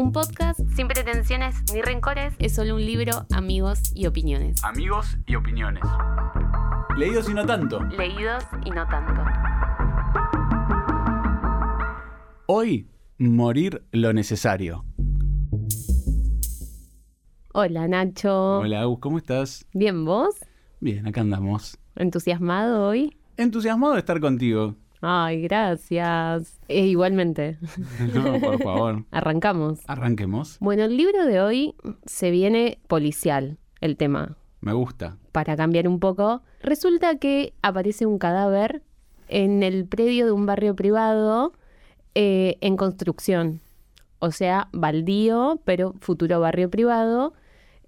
Un podcast sin pretensiones ni rencores es solo un libro, amigos y opiniones. Amigos y opiniones. Leídos y no tanto. Leídos y no tanto. Hoy, morir lo necesario. Hola Nacho. Hola, Agus, ¿cómo estás? Bien, ¿vos? Bien, acá andamos. ¿Entusiasmado hoy? Entusiasmado de estar contigo. Ay, gracias. E igualmente. No, por favor. Arrancamos. Arranquemos. Bueno, el libro de hoy se viene policial, el tema. Me gusta. Para cambiar un poco, resulta que aparece un cadáver en el predio de un barrio privado eh, en construcción. O sea, baldío, pero futuro barrio privado.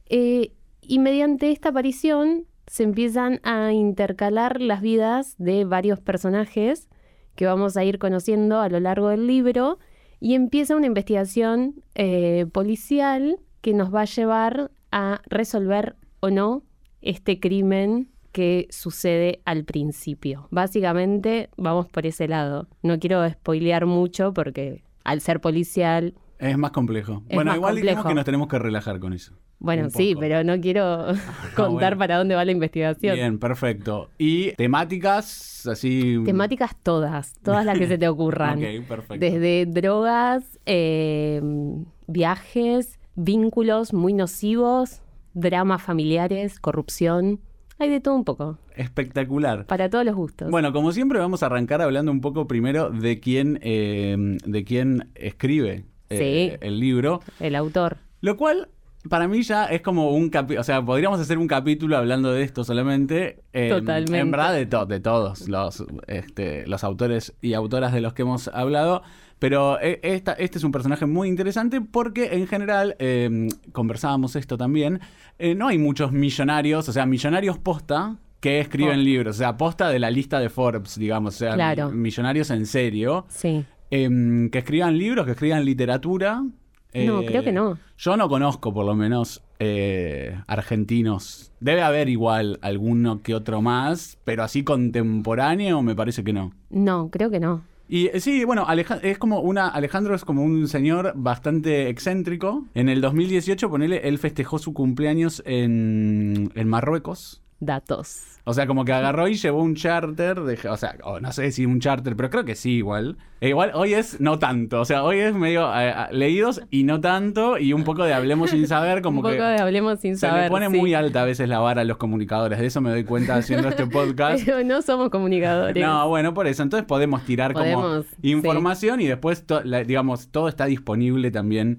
Eh, y mediante esta aparición se empiezan a intercalar las vidas de varios personajes que vamos a ir conociendo a lo largo del libro y empieza una investigación eh, policial que nos va a llevar a resolver o no este crimen que sucede al principio. Básicamente vamos por ese lado. No quiero spoilear mucho porque al ser policial... Es más complejo. Es bueno, más igual digamos que nos tenemos que relajar con eso. Bueno, sí, pero no quiero contar bueno. para dónde va la investigación. Bien, perfecto. Y temáticas así. Temáticas todas, todas las que se te ocurran. Ok, perfecto. Desde drogas, eh, viajes, vínculos muy nocivos, dramas familiares, corrupción. Hay de todo un poco, Espectacular. para todos los gustos. Bueno, como siempre vamos a arrancar hablando un poco primero de quién, eh, de quién escribe eh, Sí. el libro, El autor. lo cual para mí ya es como un capítulo, o sea, podríamos hacer un capítulo hablando de esto solamente. eh, Totalmente. En verdad de, to- de todos los, este, los autores y autoras de los que hemos hablado. Pero eh, esta, este es un personaje muy interesante porque en general, eh, conversábamos esto también, eh, no hay muchos millonarios, o sea, millonarios posta que escriben Oh. libros, o sea, posta de la lista de Forbes, digamos, o sea, Claro. millonarios en serio, Sí. Em, que escriban libros, que escriban literatura. No, Eh, creo que no. Yo no conozco, por lo menos, eh, argentinos. Debe haber igual alguno que otro más, pero así contemporáneo me parece que no. No, creo que no. Y eh, sí, bueno, Aleja- es como una. Alejandro es como un señor bastante excéntrico. En el 2018, ponele, él festejó su cumpleaños en, en Marruecos. Datos. O sea, como que agarró y llevó un charter, de, o sea, no sé si un charter, pero creo que sí igual. E igual hoy es no tanto, o sea, hoy es medio eh, eh, leídos y no tanto, y un poco de hablemos sin saber, como un poco que de hablemos sin se saber. le pone sí. muy alta a veces la vara a los comunicadores, de eso me doy cuenta haciendo este podcast. Pero no somos comunicadores. No, bueno, por eso. Entonces podemos tirar Podemos, como información y después, la- digamos, todo está disponible también,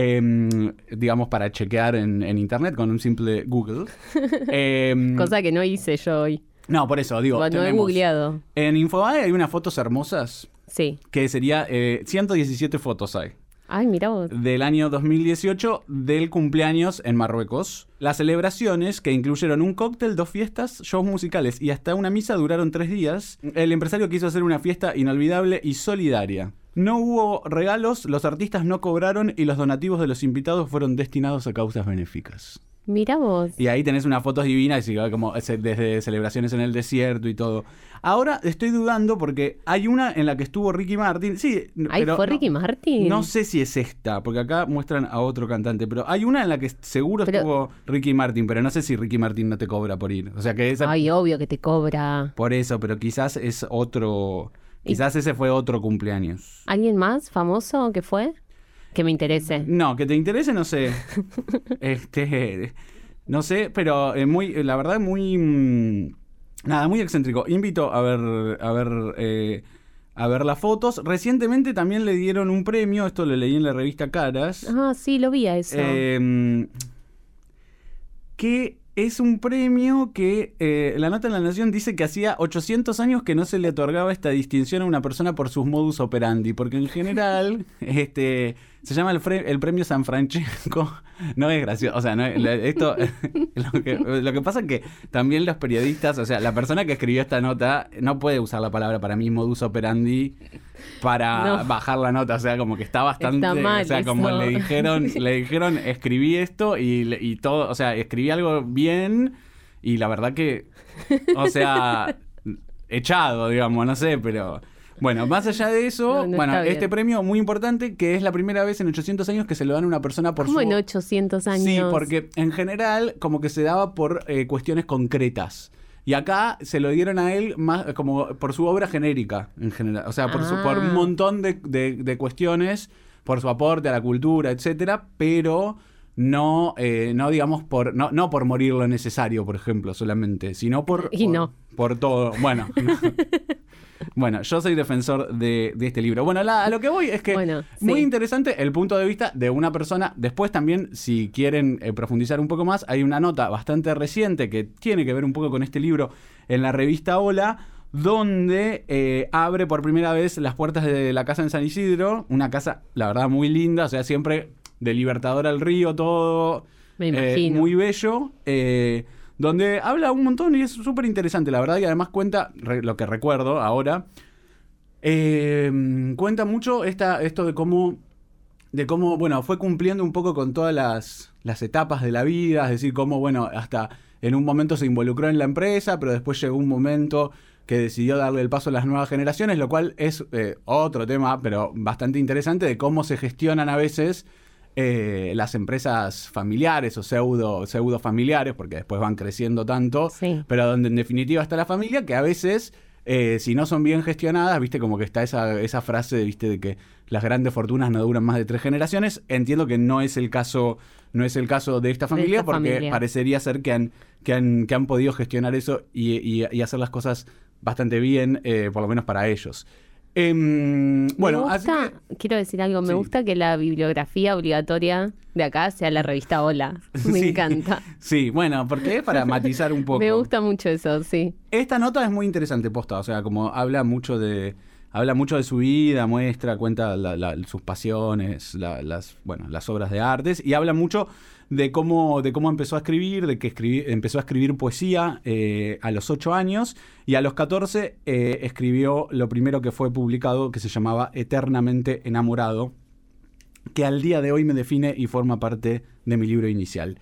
em, digamos, para chequear en, en internet con un simple Google. Em, Cosa que no hice yo hoy. no, por eso, digo, no he googleado. en Infobae hay unas fotos hermosas Sí. que sería eh, 117 fotos hay Ay, mira vos. del año 2018 del cumpleaños en Marruecos. Las celebraciones, que incluyeron un cóctel, dos fiestas, shows musicales y hasta una misa, duraron tres días. El empresario quiso hacer una fiesta inolvidable y solidaria. No hubo regalos, los artistas no cobraron y los donativos de los invitados fueron destinados a causas benéficas. Mira vos. Y ahí tenés unas fotos divinas, como desde celebraciones en el desierto y todo. Ahora estoy dudando porque hay una en la que estuvo Ricky Martin. Sí, Ay, pero ¿fue no- Ricky Martin? no sé si es esta, porque acá muestran a otro cantante, pero hay una en la que seguro Pero- estuvo Ricky Martin, pero no sé si Ricky Martin no te cobra por ir. O sea que esa, Ay, obvio que te cobra. por eso, pero quizás es otro, quizás ese fue otro cumpleaños. ¿Alguien más famoso que fue? Que me interese. No, que te interese, no sé. este, no sé, pero eh, muy, la verdad, muy, mm, nada, muy excéntrico. Invito a ver, a ver, eh, a ver las fotos. Recientemente también le dieron un premio, esto lo leí en la revista Caras. Ah, sí, lo vi a eso. Eh, que es un premio que eh, la nota en la Nación dice que hacía 800 años que no se le otorgaba esta distinción a una persona por sus modus operandi, porque en general este se llama el, el premio San Francesco. No es gracioso, o sea, no es- esto lo que, lo que pasa es que también los periodistas, o sea, la persona que escribió esta nota no puede usar la palabra para mí modus operandi para No. bajar la nota, o sea, como que está bastante, Está mal o sea, como le dijeron, le dijeron, escribí esto y, y todo, o sea, escribí algo bien y la verdad que, o sea, echado, digamos, no sé, pero Bueno, más allá de eso, No, no bueno, bien. este premio muy importante que es la primera vez en 800 años que se lo dan a una persona por ¿Cómo su en 800 años? Sí, porque en general como que se daba por eh, cuestiones concretas. Y acá se lo dieron a él más como por su obra genérica, en general. O sea, por, su, por un Ah. montón de, de- de cuestiones, por su aporte a la cultura, etcétera, pero no, eh, no digamos por, no, no por morir lo necesario, por ejemplo, solamente, sino por, Y por, no. por todo. Bueno. Bueno, yo soy defensor de, de este libro. Bueno, la- a lo que voy es que Bueno, muy sí. interesante el punto de vista de una persona. Después también, si quieren eh, profundizar un poco más, hay una nota bastante reciente que tiene que ver un poco con este libro en la revista Hola, donde eh, abre por primera vez las puertas de la casa en San Isidro. Una casa, la verdad, muy linda, o sea, siempre de Libertador al Río, todo Me eh, imagino. muy bello. eh, donde habla un montón y es súper interesante, la verdad, y además cuenta, lo que recuerdo ahora, eh, cuenta mucho esta, esto de cómo, de cómo, bueno, fue cumpliendo un poco con todas las, las etapas de la vida, es decir, cómo, bueno, hasta en un momento se involucró en la empresa, pero después llegó un momento que decidió darle el paso a las nuevas generaciones, lo cual es eh, otro tema, pero bastante interesante, de cómo se gestionan a veces eh, las empresas familiares o pseudo, pseudo familiares, porque después van creciendo tanto, Sí. pero donde en definitiva está la familia, que a veces, eh, si no son bien gestionadas, viste, como que está esa, esa frase, viste, de que las grandes fortunas no duran más de tres generaciones. Entiendo que no es el caso, no es el caso de esta familia, esta porque familia. parecería ser que han, que han, que han podido gestionar eso y, y- y hacer las cosas bastante bien, eh, por lo menos para ellos. Em, bueno, me así gusta, que- quiero decir algo, me Sí. gusta que la bibliografía obligatoria de acá sea la revista Hola. Me Sí. encanta. Sí, bueno, porque es para matizar un poco. Me gusta mucho eso, sí. Esta nota es muy interesante, posta, o sea, como habla mucho de habla mucho de su vida, muestra, cuenta la- la- sus pasiones, la- las bueno, las obras de artes y habla mucho de cómo de cómo empezó a escribir, de que escribí- empezó a escribir poesía eh, a los 8 años y a los 14 eh, escribió lo primero que fue publicado que se llamaba Eternamente enamorado, que al día de hoy me define y forma parte de mi libro inicial.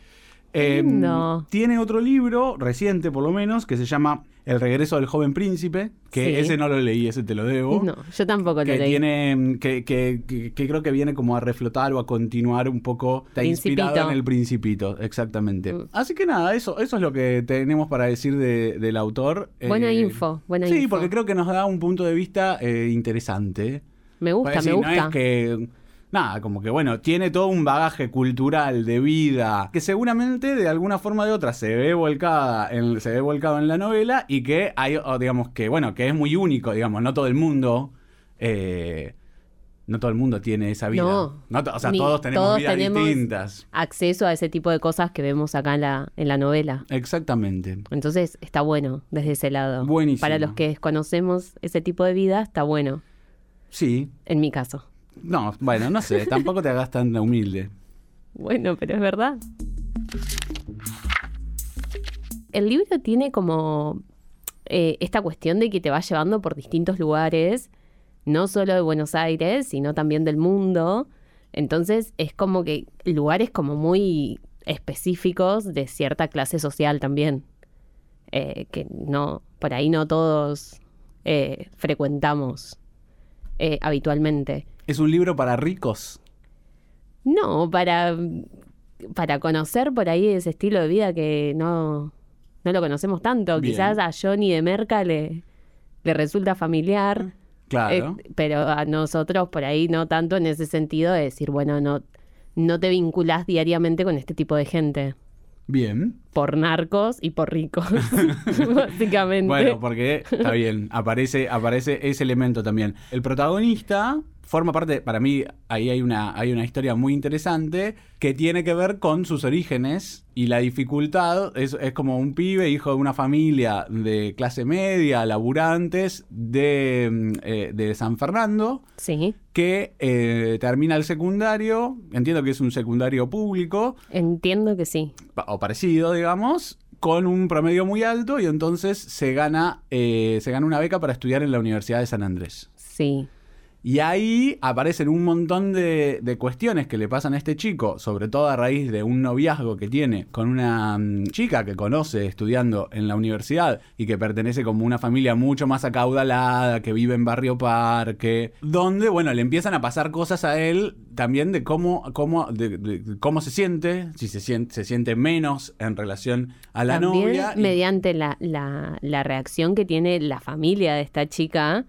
Eh, lindo. tiene otro libro, reciente por lo menos, que se llama El regreso del joven príncipe, que Sí. ese no lo leí, ese te lo debo. No, yo tampoco lo Que leí. tiene, que, que- que- que creo que viene como a reflotar o a continuar un poco, está inspirado en el principito, exactamente. Mm. Así que nada, eso, eso es lo que tenemos para decir de- del autor. Buena Eh, info, buena sí, info. porque creo que nos da un punto de vista eh, interesante. Me gusta, me sí, gusta. No es que. Nada, como que bueno, tiene todo un bagaje cultural de vida que seguramente de alguna forma o de otra se ve volcada en, se ve volcado en la novela y que hay, digamos que bueno, que es muy único, digamos, no todo el mundo. eh, no todo el mundo tiene esa vida. No, o sea, todos tenemos todos vidas tenemos- distintas. Acceso a ese tipo de cosas que vemos acá en la, en la novela. Exactamente. Entonces está bueno desde ese lado. Buenísimo. Para los que desconocemos ese tipo de vida, está bueno, Sí. en mi caso. No, bueno, no sé, tampoco te hagas tan humilde. Bueno, pero es verdad. El libro tiene como eh, esta cuestión de que te va llevando por distintos lugares, no solo de Buenos Aires, sino también del mundo. Entonces es como que lugares como muy específicos de cierta clase social también, eh, que no, por ahí no todos eh, frecuentamos habitualmente. Es un libro para ricos. No, para, para conocer por ahí ese estilo de vida que no, no lo conocemos tanto. Bien. Quizás a Johnny de Merca le, le resulta familiar, Claro. eh, pero a nosotros por ahí no tanto en ese sentido de decir, bueno, no, no te vinculás diariamente con este tipo de gente. Bien. Por narcos y por ricos, básicamente. Bueno, porque está bien, aparece, aparece ese elemento también. El protagonista forma parte, para mí, ahí hay una, hay una historia muy interesante que tiene que ver con sus orígenes y la dificultad. Es, es como un pibe, hijo de una familia de clase media, laburantes de, mm, eh, de San Fernando, Sí, que eh, termina el secundario, entiendo que es un secundario público, entiendo que sí. o parecido, digamos, con un promedio muy alto y entonces se gana, eh, se gana una beca para estudiar en la Universidad de San Andrés. Sí. Y ahí aparecen un montón de, de cuestiones que le pasan a este chico, sobre todo a raíz de un noviazgo que tiene con una mm, chica que conoce estudiando en la universidad y que pertenece como una familia mucho más acaudalada, que vive en Barrio Parque, donde, bueno, le empiezan a pasar cosas a él también de cómo, cómo, de, de cómo se siente, si se siente, se siente menos en relación a la También novia. y- mediante la, la- la reacción que tiene la familia de esta chica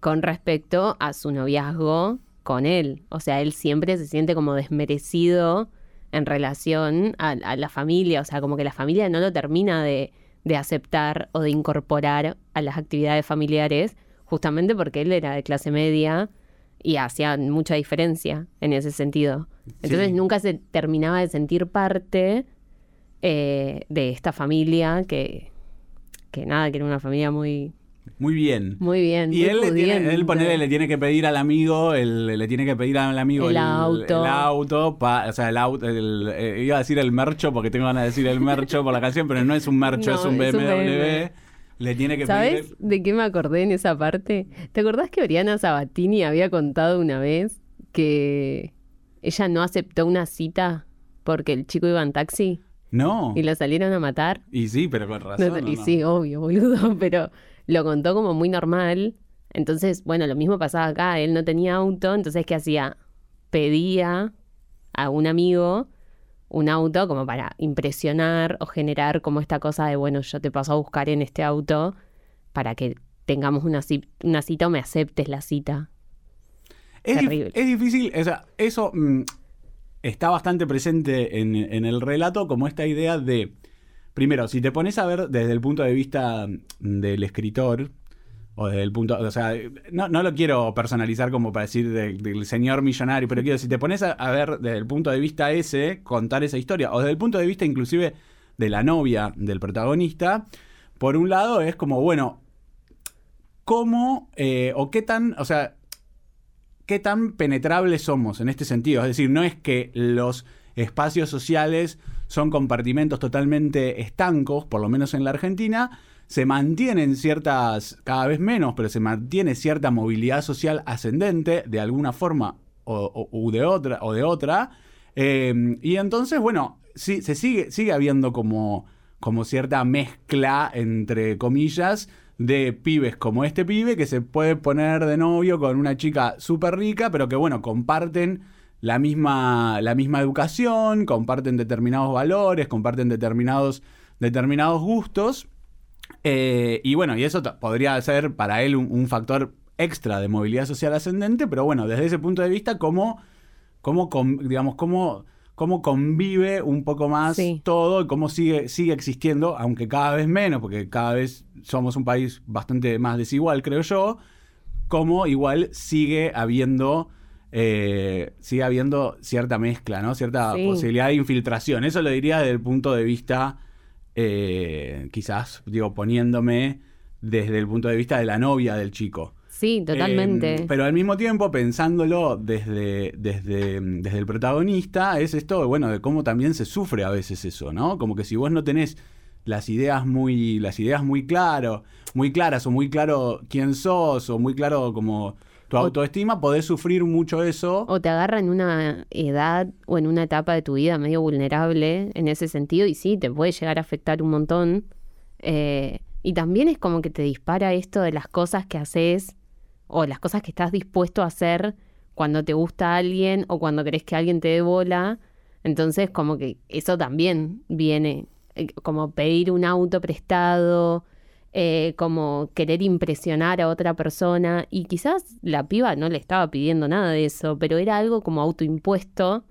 con respecto a su noviazgo con él. O sea, él siempre se siente como desmerecido en relación a, a la familia. O sea, como que la familia no lo termina de, de aceptar o de incorporar a las actividades familiares, justamente porque él era de clase media y hacía mucha diferencia en ese sentido. Entonces Sí. nunca se terminaba de sentir parte eh, de esta familia que, que nada, que era una familia muy, Muy bien. muy bien. Y muy él, le tiene, él ponele, le tiene que pedir al amigo, el- le tiene que pedir al amigo El auto. el auto, pa- o sea, el auto, el- eh, iba a decir el mercho porque tengo ganas de decir el mercho por la canción, pero no es un mercho, No, es un es un BMW. Le tiene que ¿Sabes pedir. de qué me acordé en esa parte? ¿Te acordás que Oriana Sabatini había contado una vez que ella no aceptó una cita porque el chico iba en taxi No. y la salieron a matar? Y sí, pero con razón. No, ¿o y no? sí, obvio, boludo, pero lo contó como muy normal. Entonces, bueno, lo mismo pasaba acá, él no tenía auto, entonces ¿qué hacía? Pedía a un amigo un auto como para impresionar o generar como esta cosa de, bueno, yo te paso a buscar en este auto para que tengamos una, una cita o me aceptes la cita. Es, dif- Terrible. es difícil, o sea, eso mm, está bastante presente en, en el relato como esta idea de, primero, si te pones a ver desde el punto de vista del escritor, o desde el punto, o sea, no, no lo quiero personalizar como para decir de- del señor millonario, pero quiero, si te pones a, a ver desde el punto de vista ese, contar esa historia, o desde el punto de vista inclusive de la novia del protagonista, por un lado es como, bueno, ¿cómo eh, o qué tan, o sea, qué tan penetrables somos en este sentido. Es decir, no es que los espacios sociales son compartimentos totalmente estancos, por lo menos en la Argentina, se mantienen ciertas, cada vez menos, pero se mantiene cierta movilidad social ascendente de alguna forma o, de otra o de otra. Eh, y entonces, bueno, sí, se sigue, sigue habiendo como, como cierta mezcla, entre comillas, de pibes como este pibe que se puede poner de novio con una chica súper rica, pero que bueno, comparten la misma, la misma educación, comparten determinados valores, comparten determinados, determinados gustos. Eh, y bueno, y eso podría ser para él un, un factor extra de movilidad social ascendente, pero bueno, desde ese punto de vista, cómo, cómo digamos, cómo, cómo convive un poco más Sí. todo y cómo sigue, sigue existiendo, aunque cada vez menos, porque cada vez somos un país bastante más desigual, creo yo, cómo igual sigue habiendo. Eh, sigue habiendo cierta mezcla, ¿no? Cierta Sí. posibilidad de infiltración. Eso lo diría desde el punto de vista eh, quizás, digo, poniéndome desde el punto de vista de la novia del chico. Sí, totalmente. Eh, pero al mismo tiempo, pensándolo desde, desde, desde el protagonista, es esto, bueno, de cómo también se sufre a veces eso, ¿no? Como que si vos no tenés las ideas muy, las ideas muy claro, muy claras, o muy claro quién sos, o muy claro como tu autoestima, podés sufrir mucho eso. O te agarra en una edad o en una etapa de tu vida medio vulnerable en ese sentido y sí, te puede llegar a afectar un montón. Eh, y también es como que te dispara esto de las cosas que haces o las cosas que estás dispuesto a hacer cuando te gusta alguien o cuando querés que alguien te dé bola. Entonces como que eso también viene, eh, como pedir un auto prestado, eh, como querer impresionar a otra persona y quizás la piba no le estaba pidiendo nada de eso, pero era algo como autoimpuesto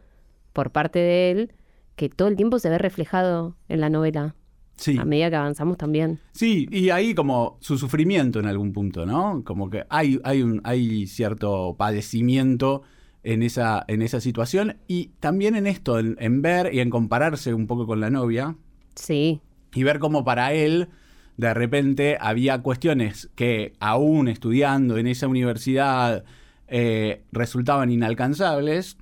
por parte de él que todo el tiempo se ve reflejado en la novela Sí. a medida que avanzamos también. Sí, y ahí como su sufrimiento en algún punto, ¿no? Como que hay, hay, un, hay cierto padecimiento en esa, en esa situación y también en esto, en, en ver y en compararse un poco con la novia Sí, y ver cómo para él de repente había cuestiones que aún estudiando en esa universidad eh, resultaban inalcanzables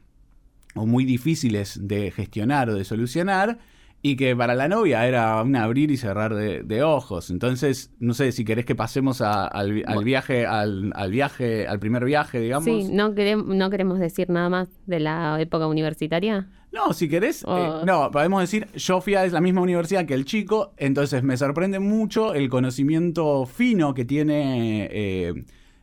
o muy difíciles de gestionar o de solucionar y que para la novia era un abrir y cerrar de, de ojos. Entonces, no sé si querés que pasemos a- al, vi- al viaje, al, al viaje, al primer viaje, digamos. Sí, no, queremos, no queremos decir nada más de la época universitaria. No, si querés, eh, Oh. no, podemos decir, yo fui a la misma universidad que el chico, entonces me sorprende mucho el conocimiento fino que tiene eh,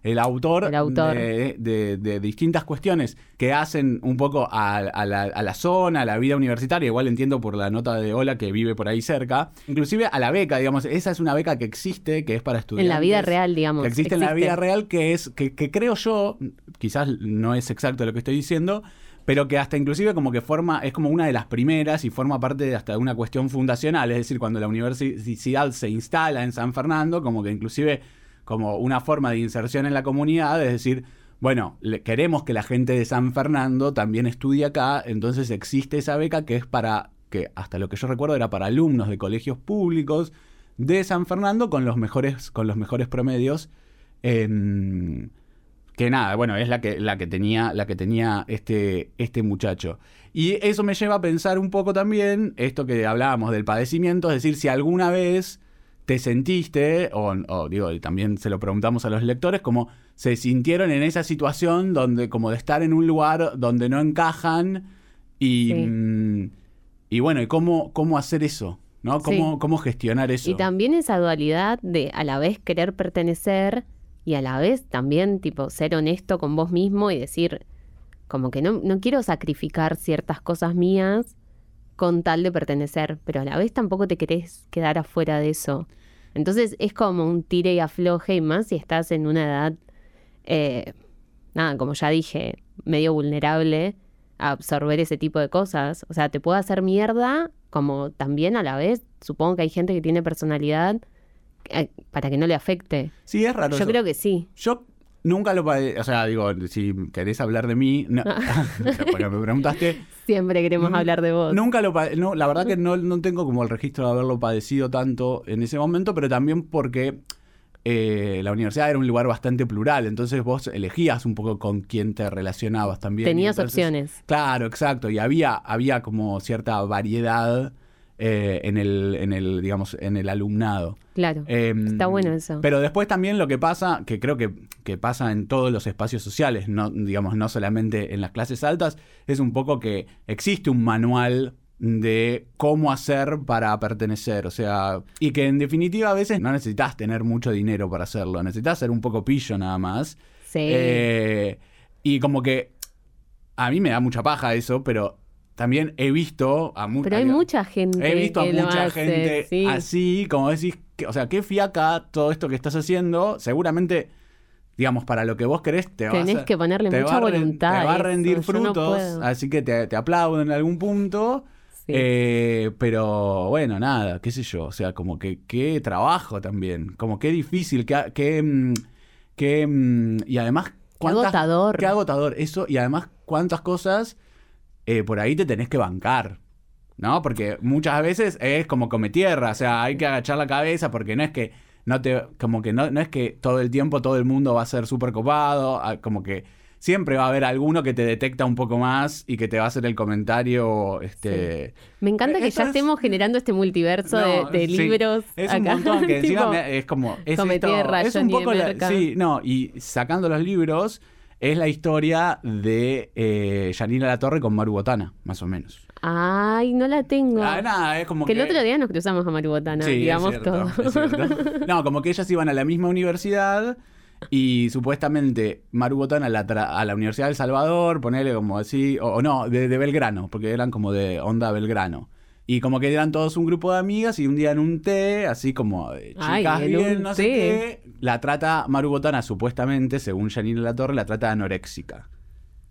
el autor, El autor. De, de- de distintas cuestiones que hacen un poco a, a la, a la zona, a la vida universitaria, igual entiendo por la nota de Ola que vive por ahí cerca, inclusive a la beca, digamos, esa es una beca que existe, que es para estudiantes. En la vida real, digamos. Que existe, en la vida real, que es, que, que creo yo, quizás no es exacto lo que estoy diciendo, pero que hasta inclusive como que forma, es como una de las primeras y forma parte de hasta una cuestión fundacional, es decir, cuando la universidad se instala en San Fernando, como que inclusive como una forma de inserción en la comunidad, es decir, bueno, queremos que la gente de San Fernando también estudie acá, entonces existe esa beca que es para, que hasta lo que yo recuerdo era para alumnos de colegios públicos de San Fernando con los mejores, con los mejores promedios. em, que nada, bueno, es la que, la que tenía, la que tenía este, este muchacho. Y eso me lleva a pensar un poco también esto que hablábamos del padecimiento, es decir, si alguna vez te sentiste, o, o digo, y también se lo preguntamos a los lectores, como se sintieron en esa situación donde, como de estar en un lugar donde no encajan y, Sí. mm, y bueno, y cómo, cómo hacer eso, ¿no? Cómo, Sí. cómo gestionar eso. Y también esa dualidad de a la vez querer pertenecer y a la vez también, tipo, ser honesto con vos mismo y decir, como que no, no quiero sacrificar ciertas cosas mías con tal de pertenecer, pero a la vez tampoco te querés quedar afuera de eso. Entonces es como un tire y afloje, y más si estás en una edad, eh, nada, como ya dije, medio vulnerable a absorber ese tipo de cosas. O sea, te puede hacer mierda, como también a la vez, supongo que hay gente que tiene personalidad para que no le afecte. Sí, es raro. Yo eso. creo que sí. Yo nunca lo O sea, digo, si querés hablar de mí, no, porque me preguntaste, Siempre queremos hablar de vos. nunca lo no, La verdad que no, no tengo como el registro de haberlo padecido tanto en ese momento, pero también porque eh, la universidad era un lugar bastante plural, entonces vos elegías un poco con quién te relacionabas también. Tenías entonces- opciones. Claro, exacto. Y había, había como cierta variedad eh, en el, en el, digamos, en el alumnado. Claro. Em, Está bueno eso. Pero después también lo que pasa, que creo que, que pasa en todos los espacios sociales, no, digamos, no solamente en las clases altas, es un poco que existe un manual de cómo hacer para pertenecer, o sea, y que en definitiva a veces no necesitas tener mucho dinero para hacerlo, necesitas ser un poco pillo nada más. sí. Eh, y como que a mí me da mucha paja eso, pero también he visto a mucha pero hay mucha gente He visto a que mucha hace, gente sí. así, como decís, que, o sea, qué fiaca todo esto que estás haciendo, seguramente, digamos, para lo que vos querés, te vas Tenés a, que ponerle te mucha va voluntad. Te va a rendir frutos, así que te, te aplauden en algún punto. Sí. eh, pero bueno, nada, qué sé yo, o sea, como que qué trabajo también, como qué difícil, qué, qué, mm, qué, mm, y además cuántas- agotador. Qué agotador, eso, y además cuántas cosas eh, por ahí te tenés que bancar. ¿No? Porque muchas veces es como come tierra, o sea, hay que agachar la cabeza porque no es que no te, como que no, no es que todo el tiempo todo el mundo va a ser súper copado, ah, como que siempre va a haber alguno que te detecta un poco más y que te va a hacer el comentario, este... Me encanta que ya es- estemos generando este multiverso de- No, de, sí. libros. Es un montón que encima Tipo, me- es como es, esto- Tierra, es un poco la- sí, no, y sacando los libros es la historia de eh, Janina La Torre con Maru Botana, más o menos. Ay, no la tengo. Ah, nada, es como que que el otro día nos cruzamos a Maribotana, Sí, es digamos cierto, todo. es cierto. No, como que ellas iban a la misma universidad y supuestamente Maru Botana la a la Universidad del Salvador, ponerle como así, o, o no, de, de Belgrano, porque eran como de onda Belgrano. Y como que eran todos un grupo de amigas y un día en un té, así como de Ay, chicas en bien, no sé qué, la trata Maru Botana supuestamente, según Janine La Torre, la trata anoréxica.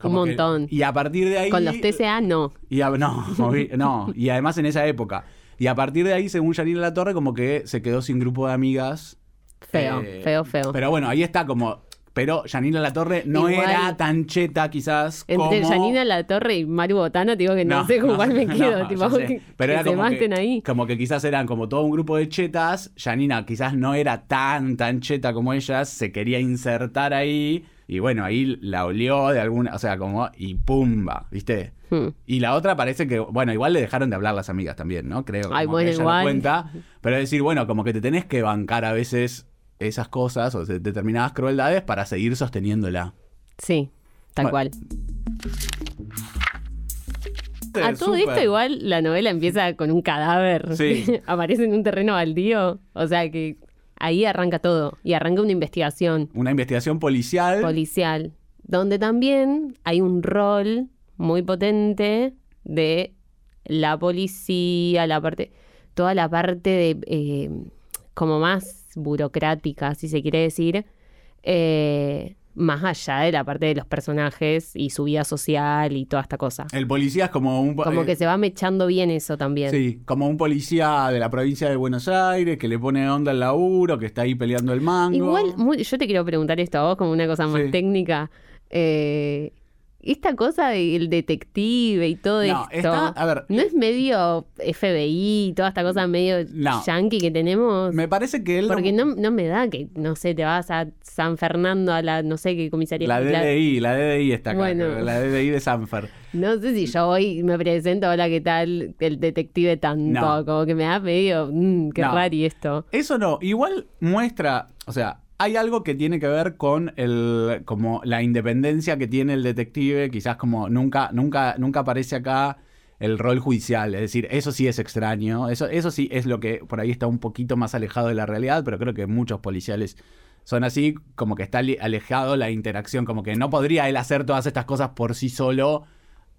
Un que- montón. y a partir de ahí... Con los TCA no. Y a- no, no, y además en esa época. Y a partir de ahí, según Janine La Torre, como que se quedó sin grupo de amigas. Feo, Eh, feo, feo. Pero bueno, ahí está como. Pero Janine La Torre no Igual- era tan cheta, quizás. Entre como... Janina La Torre y Maru Botana, te digo que no, sé con cuál me quedo. tipo, que, Pero que era se como maten que, ahí. Como que quizás eran como todo un grupo de chetas. Janina quizás no era tan, tan cheta como ellas. Se quería insertar ahí. Y bueno, ahí la olió de alguna, o sea, como, y pumba, ¿viste? Hmm. Y la otra parece que, bueno, igual le dejaron de hablar las amigas también, ¿no? Creo. Ay, como bueno, que ella lo igual. cuenta. Pero decir, bueno, como que te tenés que bancar a veces esas cosas o de- determinadas crueldades para seguir sosteniéndola. Sí, tal Bueno, cual. A todo esto igual la novela empieza con un cadáver. Sí. Aparece en un terreno baldío. O sea que ahí arranca todo. Y arranca una investigación Una investigación policial. policial. Donde también hay un rol muy potente de la policía, la parte, toda la parte de eh, como más burocrática, si se quiere decir, eh, más allá de la parte de los personajes y su vida social y toda esta cosa. el policía es como un... Como eh, que se va mechando bien eso también. Sí, como un policía de la provincia de Buenos Aires que le pone onda al laburo, que está ahí peleando el mango. Igual, muy- yo te quiero preguntar esto a vos como una cosa más Sí. técnica. Eh, esta cosa del detective y todo No, esto, está- a ver, ¿no es medio FBI, toda esta cosa medio No. yankee que tenemos? Me parece que él... Porque no, no me da que, no sé, te vas a San Fernando a la, no sé qué comisaría. La DDI, la DDI está acá, Bueno. la DDI de Sanfer. no sé si yo voy y me presento, hola, ¿qué tal? El detective tanto, como que me da medio, mm, qué No. rari esto. Eso no, igual muestra, o sea, hay algo que tiene que ver con el, como la independencia que tiene el detective, quizás como nunca, nunca, nunca aparece acá el rol judicial, es decir, eso sí es extraño, eso, eso sí es lo que por ahí está un poquito más alejado de la realidad, pero creo que muchos policiales son así, como que está alejado la interacción, como que no podría él hacer todas estas cosas por sí solo,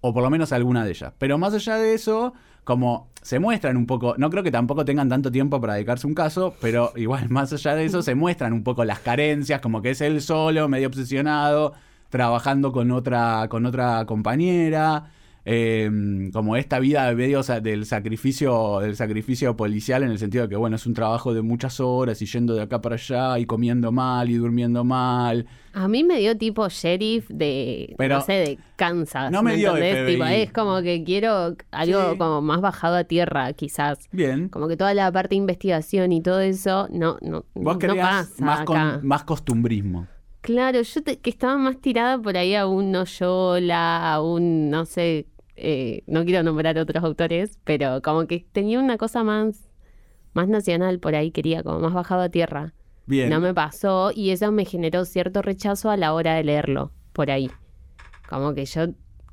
o por lo menos alguna de ellas. Pero más allá de eso, como se muestran un poco, no creo que tampoco tengan tanto tiempo para dedicarse a un caso, pero igual más allá de eso se muestran un poco las carencias, como que es él solo, medio obsesionado, trabajando con otra, con otra compañera. Eh, como esta vida medio del sacrificio del sacrificio policial en el sentido de que bueno es un trabajo de muchas horas y yendo de acá para allá y comiendo mal y durmiendo mal A mí me dio tipo sheriff de, Pero- no sé, de Kansas. No me dio. Tipo, es como que quiero algo Sí. como más bajado a tierra, quizás. bien Como que toda la parte de investigación y todo eso, no, no, vos no pasa más, con- más costumbrismo Claro, yo te- que estaba más tirada por ahí a un Noyola, a un, no sé, eh, no quiero nombrar otros autores, pero como que tenía una cosa más, más nacional por ahí, quería, como más bajado a tierra. bien No me pasó y eso me generó cierto rechazo a la hora de leerlo, por ahí. Como que yo,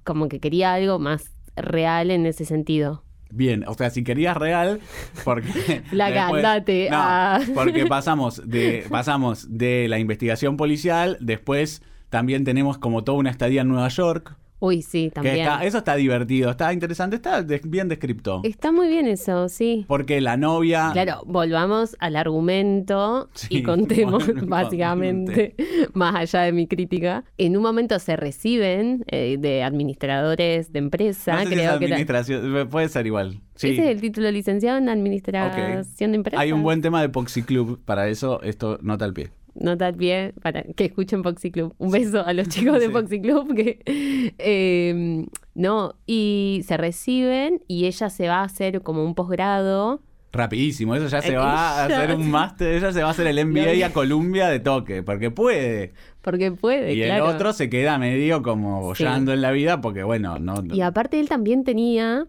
como que quería algo más real en ese sentido. Bien, o sea, si querías real, porque Flaca, después- andate No, a- porque pasamos de pasamos de la investigación policial, después también tenemos como toda una estadía en Nueva York, Uy, sí, también. está, eso está divertido, está interesante, está de- bien descripto. Está muy bien eso, sí. Porque la novia Claro, volvamos al argumento Sí, y contemos, bueno, básicamente, más allá de mi crítica. En un momento se reciben eh, de administradores de empresa, no sé si creo es que era- administración, puede ser igual. Sí. Ese es el título licenciado en administración de empresas. Hay un buen tema de Poxy Club, para eso esto nota al pie. Nota al pie para que escuchen Foxy Club. Un beso a los chicos de Sí. Foxy Club que eh, no, y se reciben y ella se va a hacer como un posgrado. Rapidísimo, eso ya se Eh, va a hacer un máster, ella se va a hacer el MBA a Columbia de toque, porque puede. Porque puede, Y el otro se queda medio como bollando en la vida porque, bueno, no. no- Y aparte él también tenía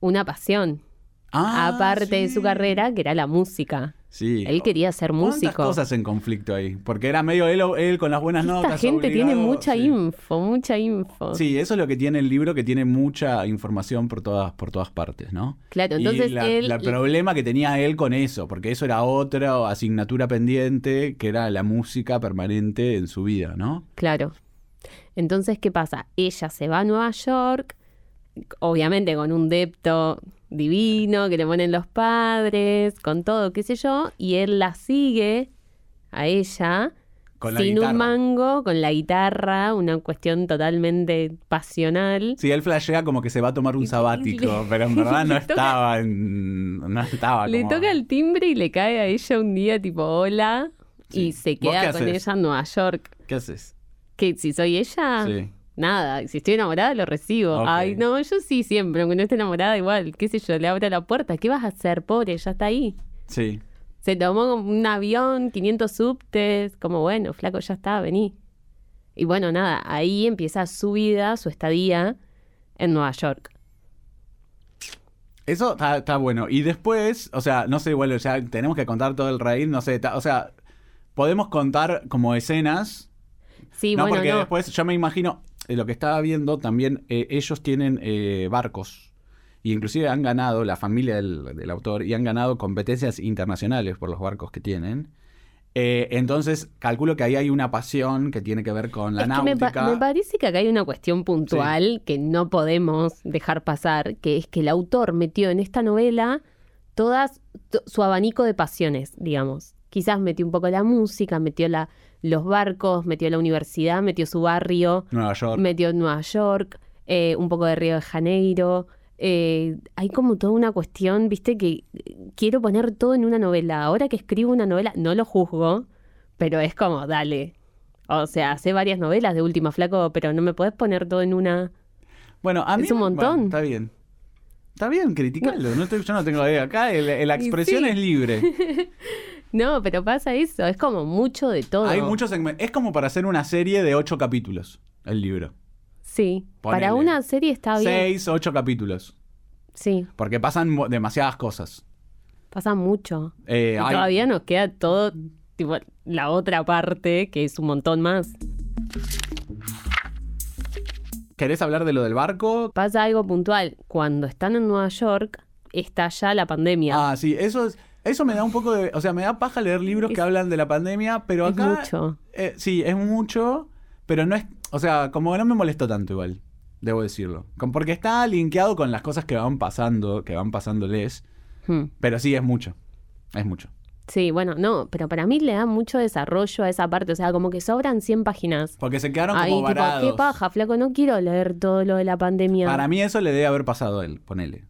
una pasión, Ah, aparte de su carrera, que era la música. Sí. Él quería ser ¿Cuántas músico. cosas en conflicto ahí? Porque era medio él, él con las buenas Esta notas. gente tiene mucha sí. info, mucha info. Sí, eso es lo que tiene el libro, que tiene mucha información por todas, por todas partes, ¿no? Claro, entonces y la, él... la problema que tenía él con eso, porque eso era otra asignatura pendiente, que era la música permanente en su vida, ¿no? Claro. Entonces, ¿qué pasa? Ella se va a Nueva York, obviamente con un depto divino que le ponen los padres, con todo, qué sé yo, y él la sigue a ella Con sin un mango, con la guitarra, una cuestión totalmente pasional. Sí, él flashea como que se va a tomar un sabático, pero en verdad no estaba en- no estaba Le como- toca el timbre y le cae a ella un día tipo hola Sí. y se ¿Vos qué queda con haces? ella en Nueva York. ¿Qué haces? ¿Qué? Si soy ella, Sí. Nada. Si estoy enamorada, lo recibo. Ay, no, yo sí siempre, aunque no esté enamorada, igual, qué sé yo, le abro la puerta. ¿Qué vas a hacer, pobre? Ya está ahí. Sí. Se tomó un avión, 500 subtes, como bueno, flaco, ya está, vení. Y bueno, nada, ahí empieza su vida, su estadía en Nueva York. Eso está, está bueno. Y después, o sea, no sé, igual, ya tenemos que contar todo el raíz, no sé, ta- o sea, podemos contar como escenas. Sí, no, bueno, porque no. después yo me imagino, lo que estaba viendo también, eh, ellos tienen eh, barcos. Y inclusive han ganado, la familia del, del autor, y han ganado competencias internacionales por los barcos que tienen. Eh, entonces, calculo que ahí hay una pasión que tiene que ver con la es que me, pa- náutica. me parece que acá hay una cuestión puntual que no podemos dejar pasar, que es que el autor metió en esta novela todas to- su abanico de pasiones, digamos. Quizás metió un poco la música, metió la, los barcos, metió la universidad, metió su barrio, Nueva York. metió Nueva York, eh, un poco de Río de Janeiro. eh, hay como toda una cuestión, viste, que eh, quiero poner todo en una novela. Ahora que escribo una novela, no lo juzgo, pero es como, dale. O sea, hace varias novelas de Última Flaco, pero no me podés poner todo en una. Bueno, a mí Es un montón. bueno, está bien. Está bien, criticalo. No. estoy- yo no tengo idea. Acá el- la expresión sí. es libre. No, pero pasa eso, es como mucho de todo. Hay muchos segmentos. Es como para hacer una serie de ocho capítulos, el libro. Sí, Ponele. para una serie está bien. Seis, ocho capítulos. Sí, Porque pasan demasiadas cosas. pasa mucho. Eh, Y hay- todavía nos queda todo, tipo, la otra parte, que es un montón más. ¿Querés hablar de lo del barco? Pasa algo puntual. Cuando están en Nueva York, está ya la pandemia. Ah, sí, eso es. Eso me da un poco de. O sea, me da paja leer libros que Es- hablan de la pandemia, pero es acá. mucho. eh, sí, es mucho, pero no es. O sea, como no me molestó tanto igual, debo decirlo. Con- Porque está linkeado con las cosas que van pasando, que van pasándoles. Hmm. Pero sí, es mucho. Es mucho. Sí, bueno, no, pero para mí le da mucho desarrollo a esa parte. O sea, como que sobran 100 páginas. Porque se quedaron Ahí, como tipo, varados. qué paja, flaco, no quiero leer todo lo de la pandemia. Para mí eso le debe haber pasado a él, ponele.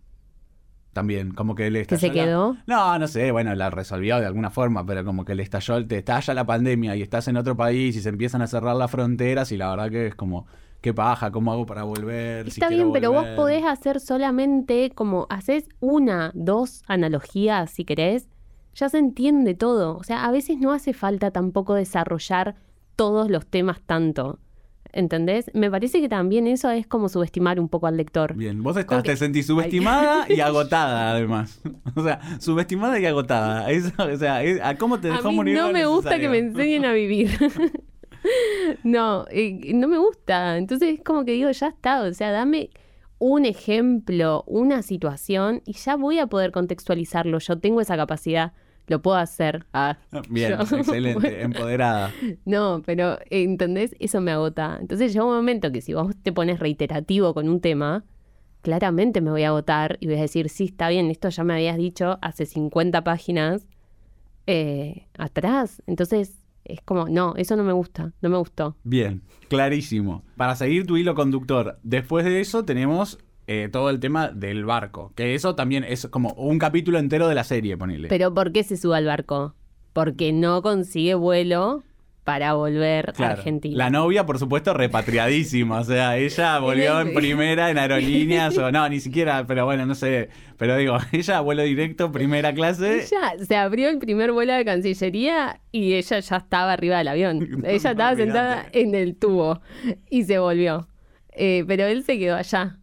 También, como que le ¿Que se estalló la- quedó? No, no sé, bueno, la resolvió de alguna forma, pero como que le estalló, te estalla la pandemia y estás en otro país y se empiezan a cerrar las fronteras y la verdad que es como, qué paja, ¿cómo hago para volver? Está bien, pero vos podés hacer solamente como haces una, dos analogías, si querés, ya se entiende todo. O sea, a veces no hace falta tampoco desarrollar todos los temas tanto. ¿Entendés? Me parece que también eso es como subestimar un poco al lector. Bien, vos estás, que- te sentís subestimada y agotada además. O sea, subestimada y agotada. Eso, o sea, es- ¿a cómo te A dejó mí morir no me gusta que me enseñen a vivir. no, eh, no me gusta. Entonces es como que digo, ya está. O sea, dame un ejemplo, una situación y ya voy a poder contextualizarlo. Yo tengo esa capacidad. Lo puedo hacer. Ah, Bien, yo- excelente, empoderada. No, pero eh, ¿entendés? Eso me agota. Entonces llega un momento que si vos te pones reiterativo con un tema, claramente me voy a agotar y voy a decir, sí, está bien, esto ya me habías dicho hace 50 páginas eh, atrás. Entonces es como, no, eso no me gusta, no me gustó. Bien, clarísimo. Para seguir tu hilo conductor, después de eso tenemos eh, todo el tema del barco, que eso también es como un capítulo entero de la serie, ponele. Pero ¿por qué se sube al barco? Porque no consigue vuelo para volver a Argentina. La novia, por supuesto, repatriadísima. O sea, ella volvió en primera en aerolíneas, o no, ni siquiera, pero bueno, no sé. Pero digo, ella vuelo directo, primera clase. Ella se abrió el primer vuelo de Cancillería y ella ya estaba arriba del avión. Ella estaba sentada en el tubo y se volvió. Eh, pero él se quedó allá.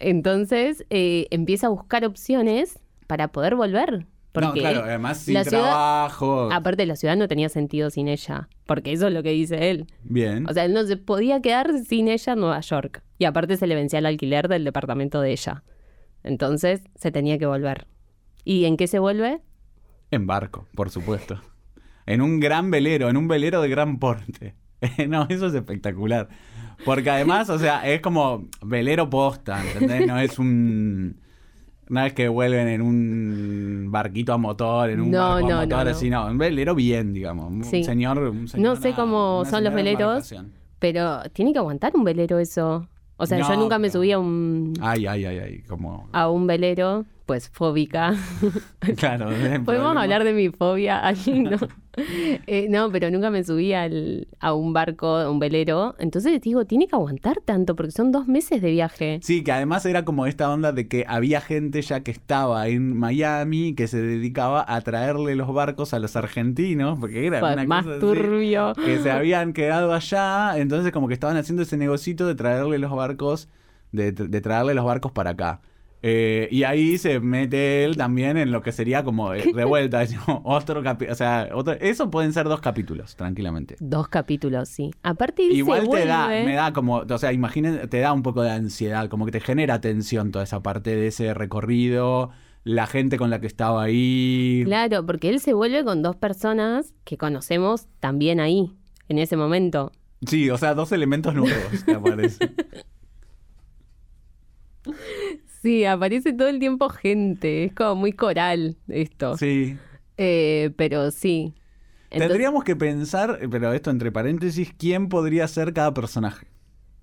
Entonces eh, empieza a buscar opciones para poder volver. no, claro, además sin la ciudad- trabajo. aparte la ciudad no tenía sentido sin ella. Porque eso es lo que dice él. Bien. O sea, él no se podía quedar sin ella en Nueva York. Y aparte se le vencía el alquiler del departamento de ella. Entonces se tenía que volver. ¿Y en qué se vuelve? En barco, por supuesto. En un gran velero, en un velero de gran porte. no, eso es espectacular. Porque además, o sea, es como velero posta, ¿entendés? No es un... Una vez que vuelven en un barquito a motor, en un No, barco no, a no, motor, no. así, no. Un velero bien, digamos. Un Sí. señor, un señor- No sé cómo son los veleros. Pero tiene que aguantar un velero eso. O sea, yo No, nunca me subí a un, Ay, ay, ay, ay, como... a un velero pues fóbica. Claro. Podemos hablar de mi fobia. Ay, no. Eh, no, pero nunca me subí al, a un barco, a un velero. Entonces digo, tiene que aguantar tanto porque son dos meses de viaje. Sí, que además era como esta onda de que había gente ya que estaba en Miami que se dedicaba a traerle los barcos a los argentinos, porque era Fue una más cosa así, turbio. que se habían quedado allá, entonces como que estaban haciendo ese negocito de traerle los barcos, de, de traerle los barcos para acá. Eh, y ahí se mete él también en lo que sería como eh, de vuelta, ¿no? otro capítulo, o sea, otro- eso pueden ser dos capítulos, tranquilamente. Dos capítulos, sí. Aparte Igual te da, me da como, o sea, imaginen, te da un poco de ansiedad, como que te genera tensión toda esa parte de ese recorrido, la gente con la que estaba ahí. Claro, porque él se vuelve con dos personas que conocemos también ahí, en ese momento. Sí, o sea, dos elementos nuevos que aparecen. Sí, aparece todo el tiempo gente. Es como muy coral esto. Sí. Eh, pero sí. Entonces- Tendríamos que pensar, pero esto entre paréntesis, quién podría ser cada personaje.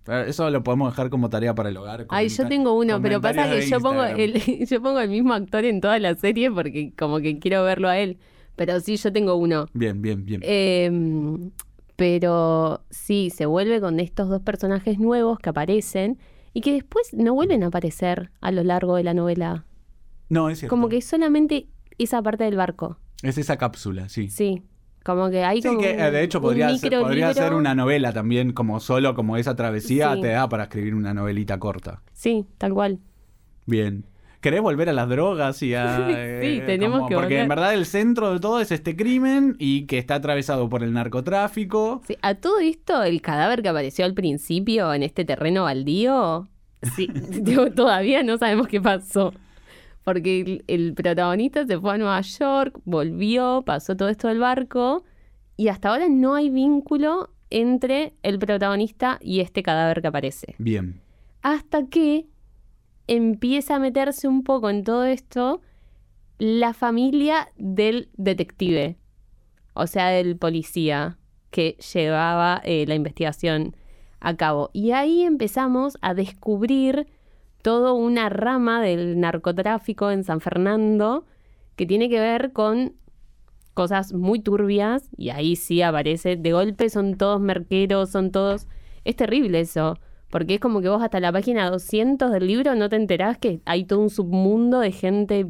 Eh, Eso lo podemos dejar como tarea para el hogar. Ay, yo tengo uno, pero pasa que yo pongo, el, yo pongo el mismo actor en toda la serie porque como que quiero verlo a él. Pero sí, yo tengo uno. Bien, bien, bien. Em, pero sí, se vuelve con estos dos personajes nuevos que aparecen y que después no vuelven a aparecer a lo largo de la novela. no, es cierto. Como que solamente esa parte del barco. Es esa cápsula, sí. Sí. Como que hay Sí, como que eh, de hecho podría, ser, podría ser una novela también, como solo como esa travesía Sí. te da para escribir una novelita corta. Sí, tal cual. Bien. ¿Querés volver a las drogas y a... Sí, eh, tenemos como- que Porque volver. en verdad el centro de todo es este crimen y que está atravesado por el narcotráfico. Sí, a todo esto, el cadáver que apareció al principio en este terreno baldío, sí, todavía no sabemos qué pasó. Porque el, el protagonista se fue a Nueva York, volvió, pasó todo esto del barco, y hasta ahora no hay vínculo entre el protagonista y este cadáver que aparece. Bien. Hasta que empieza a meterse un poco en todo esto la familia del detective, o sea, del policía que llevaba eh, la investigación a cabo. Y ahí empezamos a descubrir toda una rama del narcotráfico en San Fernando que tiene que ver con cosas muy turbias y ahí sí aparece, de golpe son todos merqueros, son todos... Es terrible eso, porque es como que vos hasta la página 200 del libro no te enterás que hay todo un submundo de gente...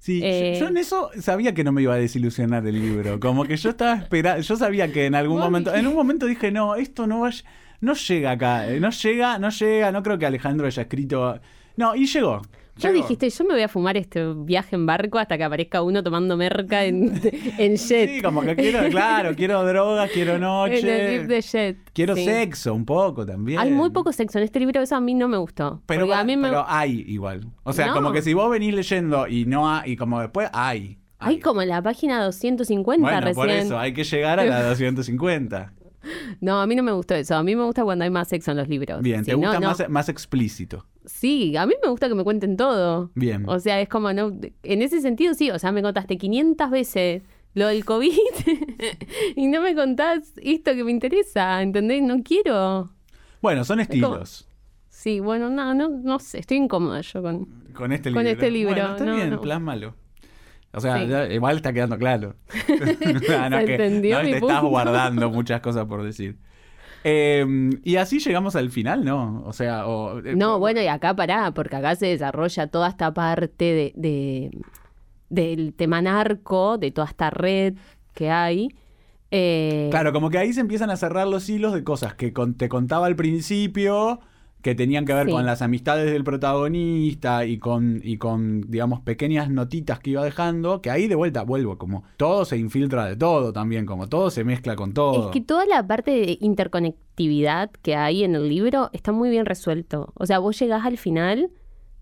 Sí, yo- Eh. yo en eso sabía que no me iba a desilusionar el libro. Como que yo estaba esperando, yo sabía que en algún momento, en un momento dije, no, esto no va, no llega acá, eh, no llega, no llega, no creo que Alejandro haya escrito. No, y llegó. Llegó. dijiste, yo me voy a fumar este viaje en barco hasta que aparezca uno tomando merca en, en jet. Sí, como que quiero, claro, quiero drogas, quiero en el noche. de jet. Quiero sí. sexo un poco también. Hay muy poco sexo en este libro, eso a mí no me gustó. Pero, a mí me... pero hay igual. O sea, No. como que si vos venís leyendo y no hay, y como después hay. Hay como en la página 250 Bueno, recién. por eso, hay que llegar a la 250. No, a mí no me gustó eso. A mí me gusta cuando hay más sexo en los libros. Bien, te gusta no. Más, más explícito. Sí, a mí me gusta que me cuenten todo. Bien. O sea, es como, no, en ese sentido sí, o sea, me contaste 500 veces lo del COVID y no me contás esto que me interesa, ¿entendés? No quiero. Bueno, son como- estilos. Sí, bueno, no, no, no sé, estoy incómoda yo con... Con este Con libro. este libro, Bueno, está no, bien, no. plásmalo. O sea, Sí. ya- igual está quedando claro. no, no, Se que entendió no mi te estás guardando muchas cosas por decir. Eh, y así llegamos al final, ¿no? O sea, o, eh, No, bueno, y acá pará, porque acá se desarrolla toda esta parte de, de- del tema narco, de toda esta red que hay. Eh, Claro, como que ahí se empiezan a cerrar los hilos de cosas que con- te contaba al principio, que tenían que ver Sí. con las amistades del protagonista y con, y con, digamos, pequeñas notitas que iba dejando, que ahí de vuelta vuelvo, como todo se infiltra de todo también, como todo se mezcla con todo. Es que toda la parte de interconectividad que hay en el libro está muy bien resuelto. O sea, vos llegás al final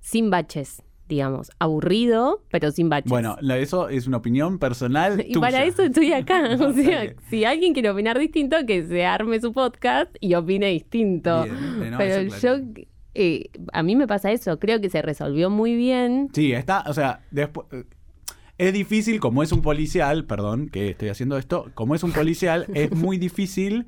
sin baches, digamos. Aburrido, pero sin baches. Bueno, la- eso es una opinión personal. y para eso estoy acá. O sea, Dale. si alguien quiere opinar distinto, que se arme su podcast y opine distinto. Bien, eh, no, pero claro. yo, eh, a mí me pasa eso. Creo que se resolvió muy bien. Sí, está, o sea, después... Es difícil, como es un policial, perdón que estoy haciendo esto, como es un policial, es muy difícil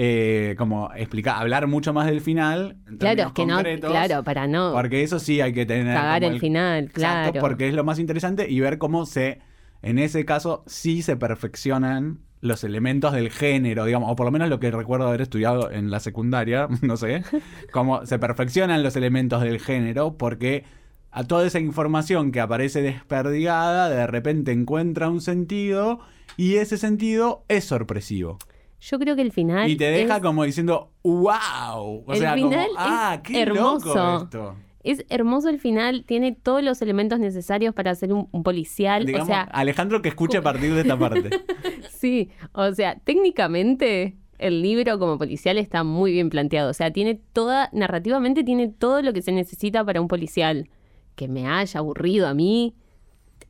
eh, como explicar, hablar mucho más del final. en Claro, que no, claro, para no Porque eso sí hay que tener. cagar el final, Exacto, claro. porque es lo más interesante y ver cómo se, en ese caso, sí se perfeccionan los elementos del género, digamos, o por lo menos lo que recuerdo haber estudiado en la secundaria, no sé, cómo se perfeccionan los elementos del género, porque a toda esa información que aparece desperdigada, de repente encuentra un sentido y ese sentido es sorpresivo. Yo creo que el final Y te deja es, como diciendo, wow. O El sea, final como, ah, es qué hermoso. loco esto. es hermoso el final, tiene todos los elementos necesarios para ser un, un policial, Digamos, o sea, Alejandro que escuche a partir de esta parte. sí, o sea, técnicamente el libro como policial está muy bien planteado, o sea, tiene toda, narrativamente tiene todo lo que se necesita para un policial. Que me haya aburrido a mí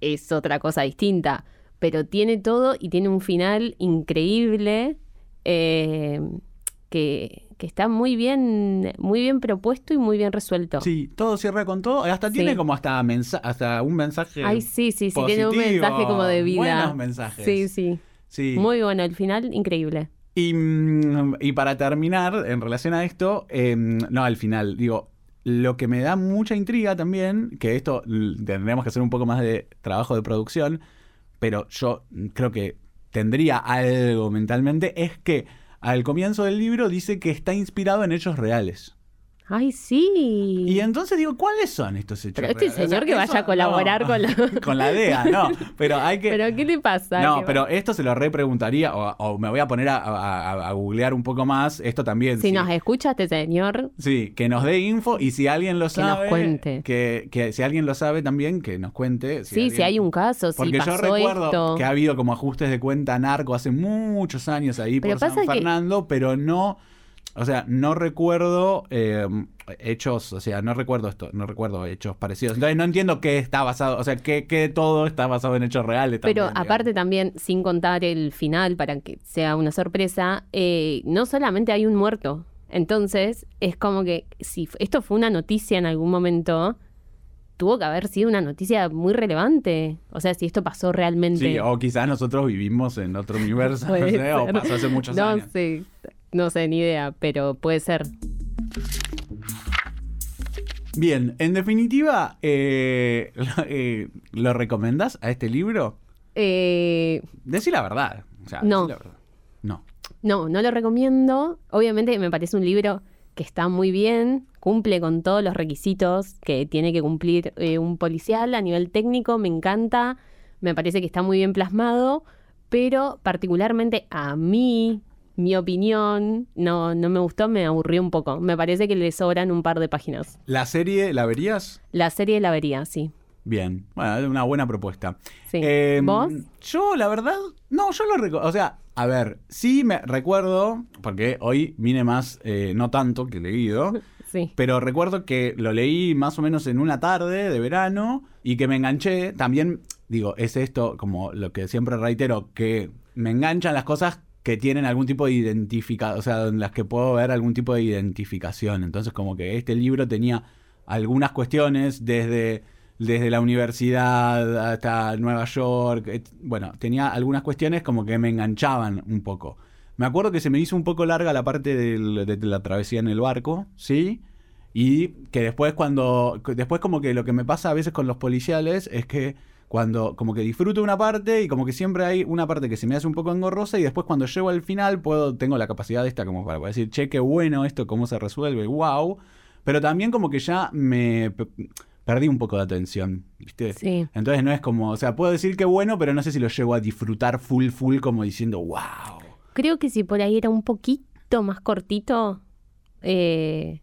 es otra cosa distinta, pero tiene todo y tiene un final increíble eh, que, que está muy bien, muy bien propuesto y muy bien resuelto. Sí, todo cierra con todo. Hasta tiene como hasta, mensa- hasta un mensaje. Ay, sí, sí, sí, tiene un mensaje como de vida. Buenos mensajes. Sí, sí. Sí. Muy bueno, el final increíble. Y, mm, y para terminar, en relación a esto, eh, no al final, digo, lo que me da mucha intriga también, que esto tendríamos que hacer un poco más de trabajo de producción, pero yo creo que tendría algo mentalmente, es que al comienzo del libro dice que está inspirado en hechos reales. Ay, sí. Y entonces digo, ¿cuáles son estos hechos Pero este señor que vaya a colaborar no, con la- con la DEA, no. Pero hay que... ¿Pero qué le pasa? No, pero esto se lo repreguntaría, o, o me voy a poner a, a- a- googlear un poco más, esto también. Si sí. nos escucha este señor, Sí, que nos dé info y si alguien lo Que nos sabe, cuente. Que, que si alguien lo sabe también, que nos cuente. sí, alguien- si hay un caso, si Porque yo pasó recuerdo esto. que ha habido como ajustes de cuenta narco hace muchos años ahí Pero por San que- Fernando, pero no, o sea, no recuerdo eh, hechos, o sea, no recuerdo esto, no recuerdo hechos parecidos. Entonces no entiendo qué está basado, o sea, que, que todo está basado en hechos reales. Pero también, aparte digamos. también, sin contar el final para que sea una sorpresa, eh, no solamente hay un muerto. Entonces, es como que si esto fue una noticia en algún momento, tuvo que haber sido una noticia muy relevante. O sea, si esto pasó realmente. Sí, o quizás nosotros vivimos en otro universo, no sé, o pasó hace muchos no años. sé, no sé, ni idea, pero puede ser. Bien, en definitiva, eh, lo, eh, ¿lo recomendás a este libro? Eh, Decí la verdad. O sea, No. decí la verdad. No. No, no lo recomiendo. Obviamente me parece un libro que está muy bien, cumple con todos los requisitos que tiene que cumplir eh, un policial a nivel técnico, me encanta, me parece que está muy bien plasmado, pero particularmente a mí, mi opinión, no, no me gustó, me aburrió un poco. Me parece que le sobran un par de páginas. ¿La serie la verías? La serie la vería, sí. Bien. Bueno, es una buena propuesta. Sí. Eh, ¿Vos? Yo, la verdad, no, yo lo recuerdo. O sea, a ver, sí me recuerdo, porque hoy vine más, eh, no tanto que leído, Sí. pero recuerdo que lo leí más o menos en una tarde de verano y que me enganché. También, digo, es esto, como lo que siempre reitero, que me enganchan las cosas que tienen algún tipo de identificación, o sea, en las que puedo ver algún tipo de identificación. Entonces, como que este libro tenía algunas cuestiones desde, desde la universidad hasta Nueva York. Bueno, tenía algunas cuestiones como que me enganchaban un poco. Me acuerdo que se me hizo un poco larga la parte de la travesía en el barco, ¿sí? Y que después cuando... Después como que lo que me pasa a veces con los policiales es que cuando como que disfruto una parte y como que siempre hay una parte que se me hace un poco engorrosa y después cuando llego al final puedo tengo la capacidad esta como para poder decir, che, qué bueno esto, cómo se resuelve, wow. Pero también como que ya me pe- perdí un poco de atención, ¿viste? Sí. Entonces no es como, o sea, puedo decir que bueno, pero no sé si lo llego a disfrutar full full como diciendo, wow. Creo que si por ahí era un poquito más cortito, eh,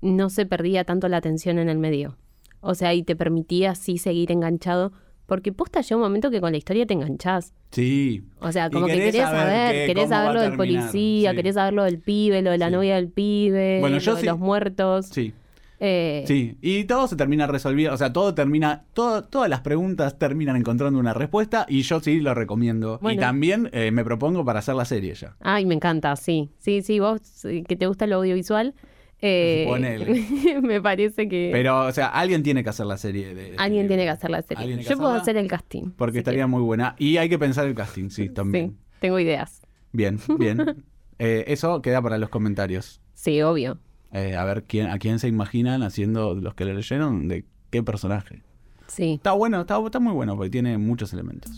no se perdía tanto la atención en el medio. O sea, y te permitía así seguir enganchado. Porque posta llega un momento que con la historia te enganchás. Sí. O sea, como que querés saber saber, qué- querés saber lo del policía, sí. querés saber lo del pibe, lo de la Sí. novia del pibe, Bueno, yo lo de los muertos. Sí. Eh, Sí, y todo se termina resolviendo, o sea, todo termina, todo, todas las preguntas terminan encontrando una respuesta y yo sí lo recomiendo. Y también eh, me propongo para hacer la serie ya. Ay, me encanta, sí. Sí, sí, vos que te gusta lo audiovisual. Eh, Ponele. me parece que Pero, o sea, alguien tiene que hacer la serie. De, este alguien tiene que hacer la serie. Yo puedo hacer el casting. Porque estaría muy buena. Y hay que pensar el casting, sí, también. Sí, tengo ideas. Bien, bien. Eh, eso queda para los comentarios. Sí, obvio. Eh, a ver quién, a quién se imaginan haciendo los que le leyeron de qué personaje. Sí. Está bueno, está, está muy bueno porque tiene muchos elementos.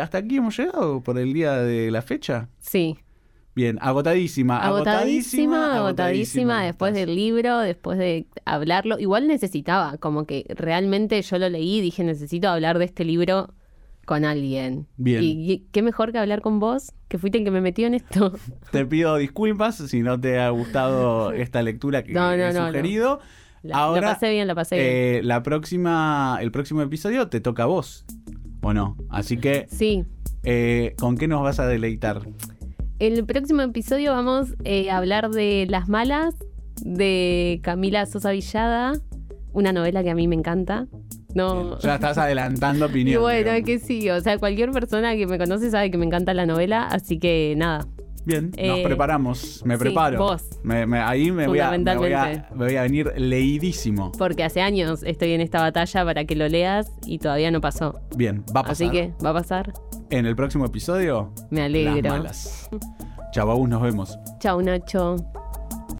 Hasta aquí hemos llegado por el día de la fecha. Sí. Bien, agotadísima. Agotadísima, agotadísima después del libro, después de hablarlo. Igual necesitaba, como que realmente yo lo leí y dije, necesito hablar de este libro con alguien. Bien. Y, y qué mejor que hablar con vos, que fuiste el que me metió en esto. Te pido disculpas si no te ha gustado esta lectura que No, no, he no, no. sugerido. La, Ahora, la pasé bien, la pasé bien. Eh, la próxima, el próximo episodio te toca a vos, ¿o no? Así que, Sí. eh, ¿con qué nos vas a deleitar? El próximo episodio vamos eh, a hablar de Las Malas, de Camila Sosa Villada, una novela que a mí me encanta. No. Ya estás adelantando Y opinión. bueno, digamos. es que sí, o sea, cualquier persona que me conoce sabe que me encanta la novela, así que nada. Bien, nos Eh, preparamos, me sí, preparo. vos. Me- me- ahí me voy, a, me, voy a, Fundamentalmente. me voy a venir leidísimo. Porque hace años estoy en esta batalla para que lo leas y todavía no pasó. Bien, va a pasar. Así que va a pasar. En el próximo episodio, Me las alegro. malas. Chau, Agus, nos vemos. Chau, Nacho.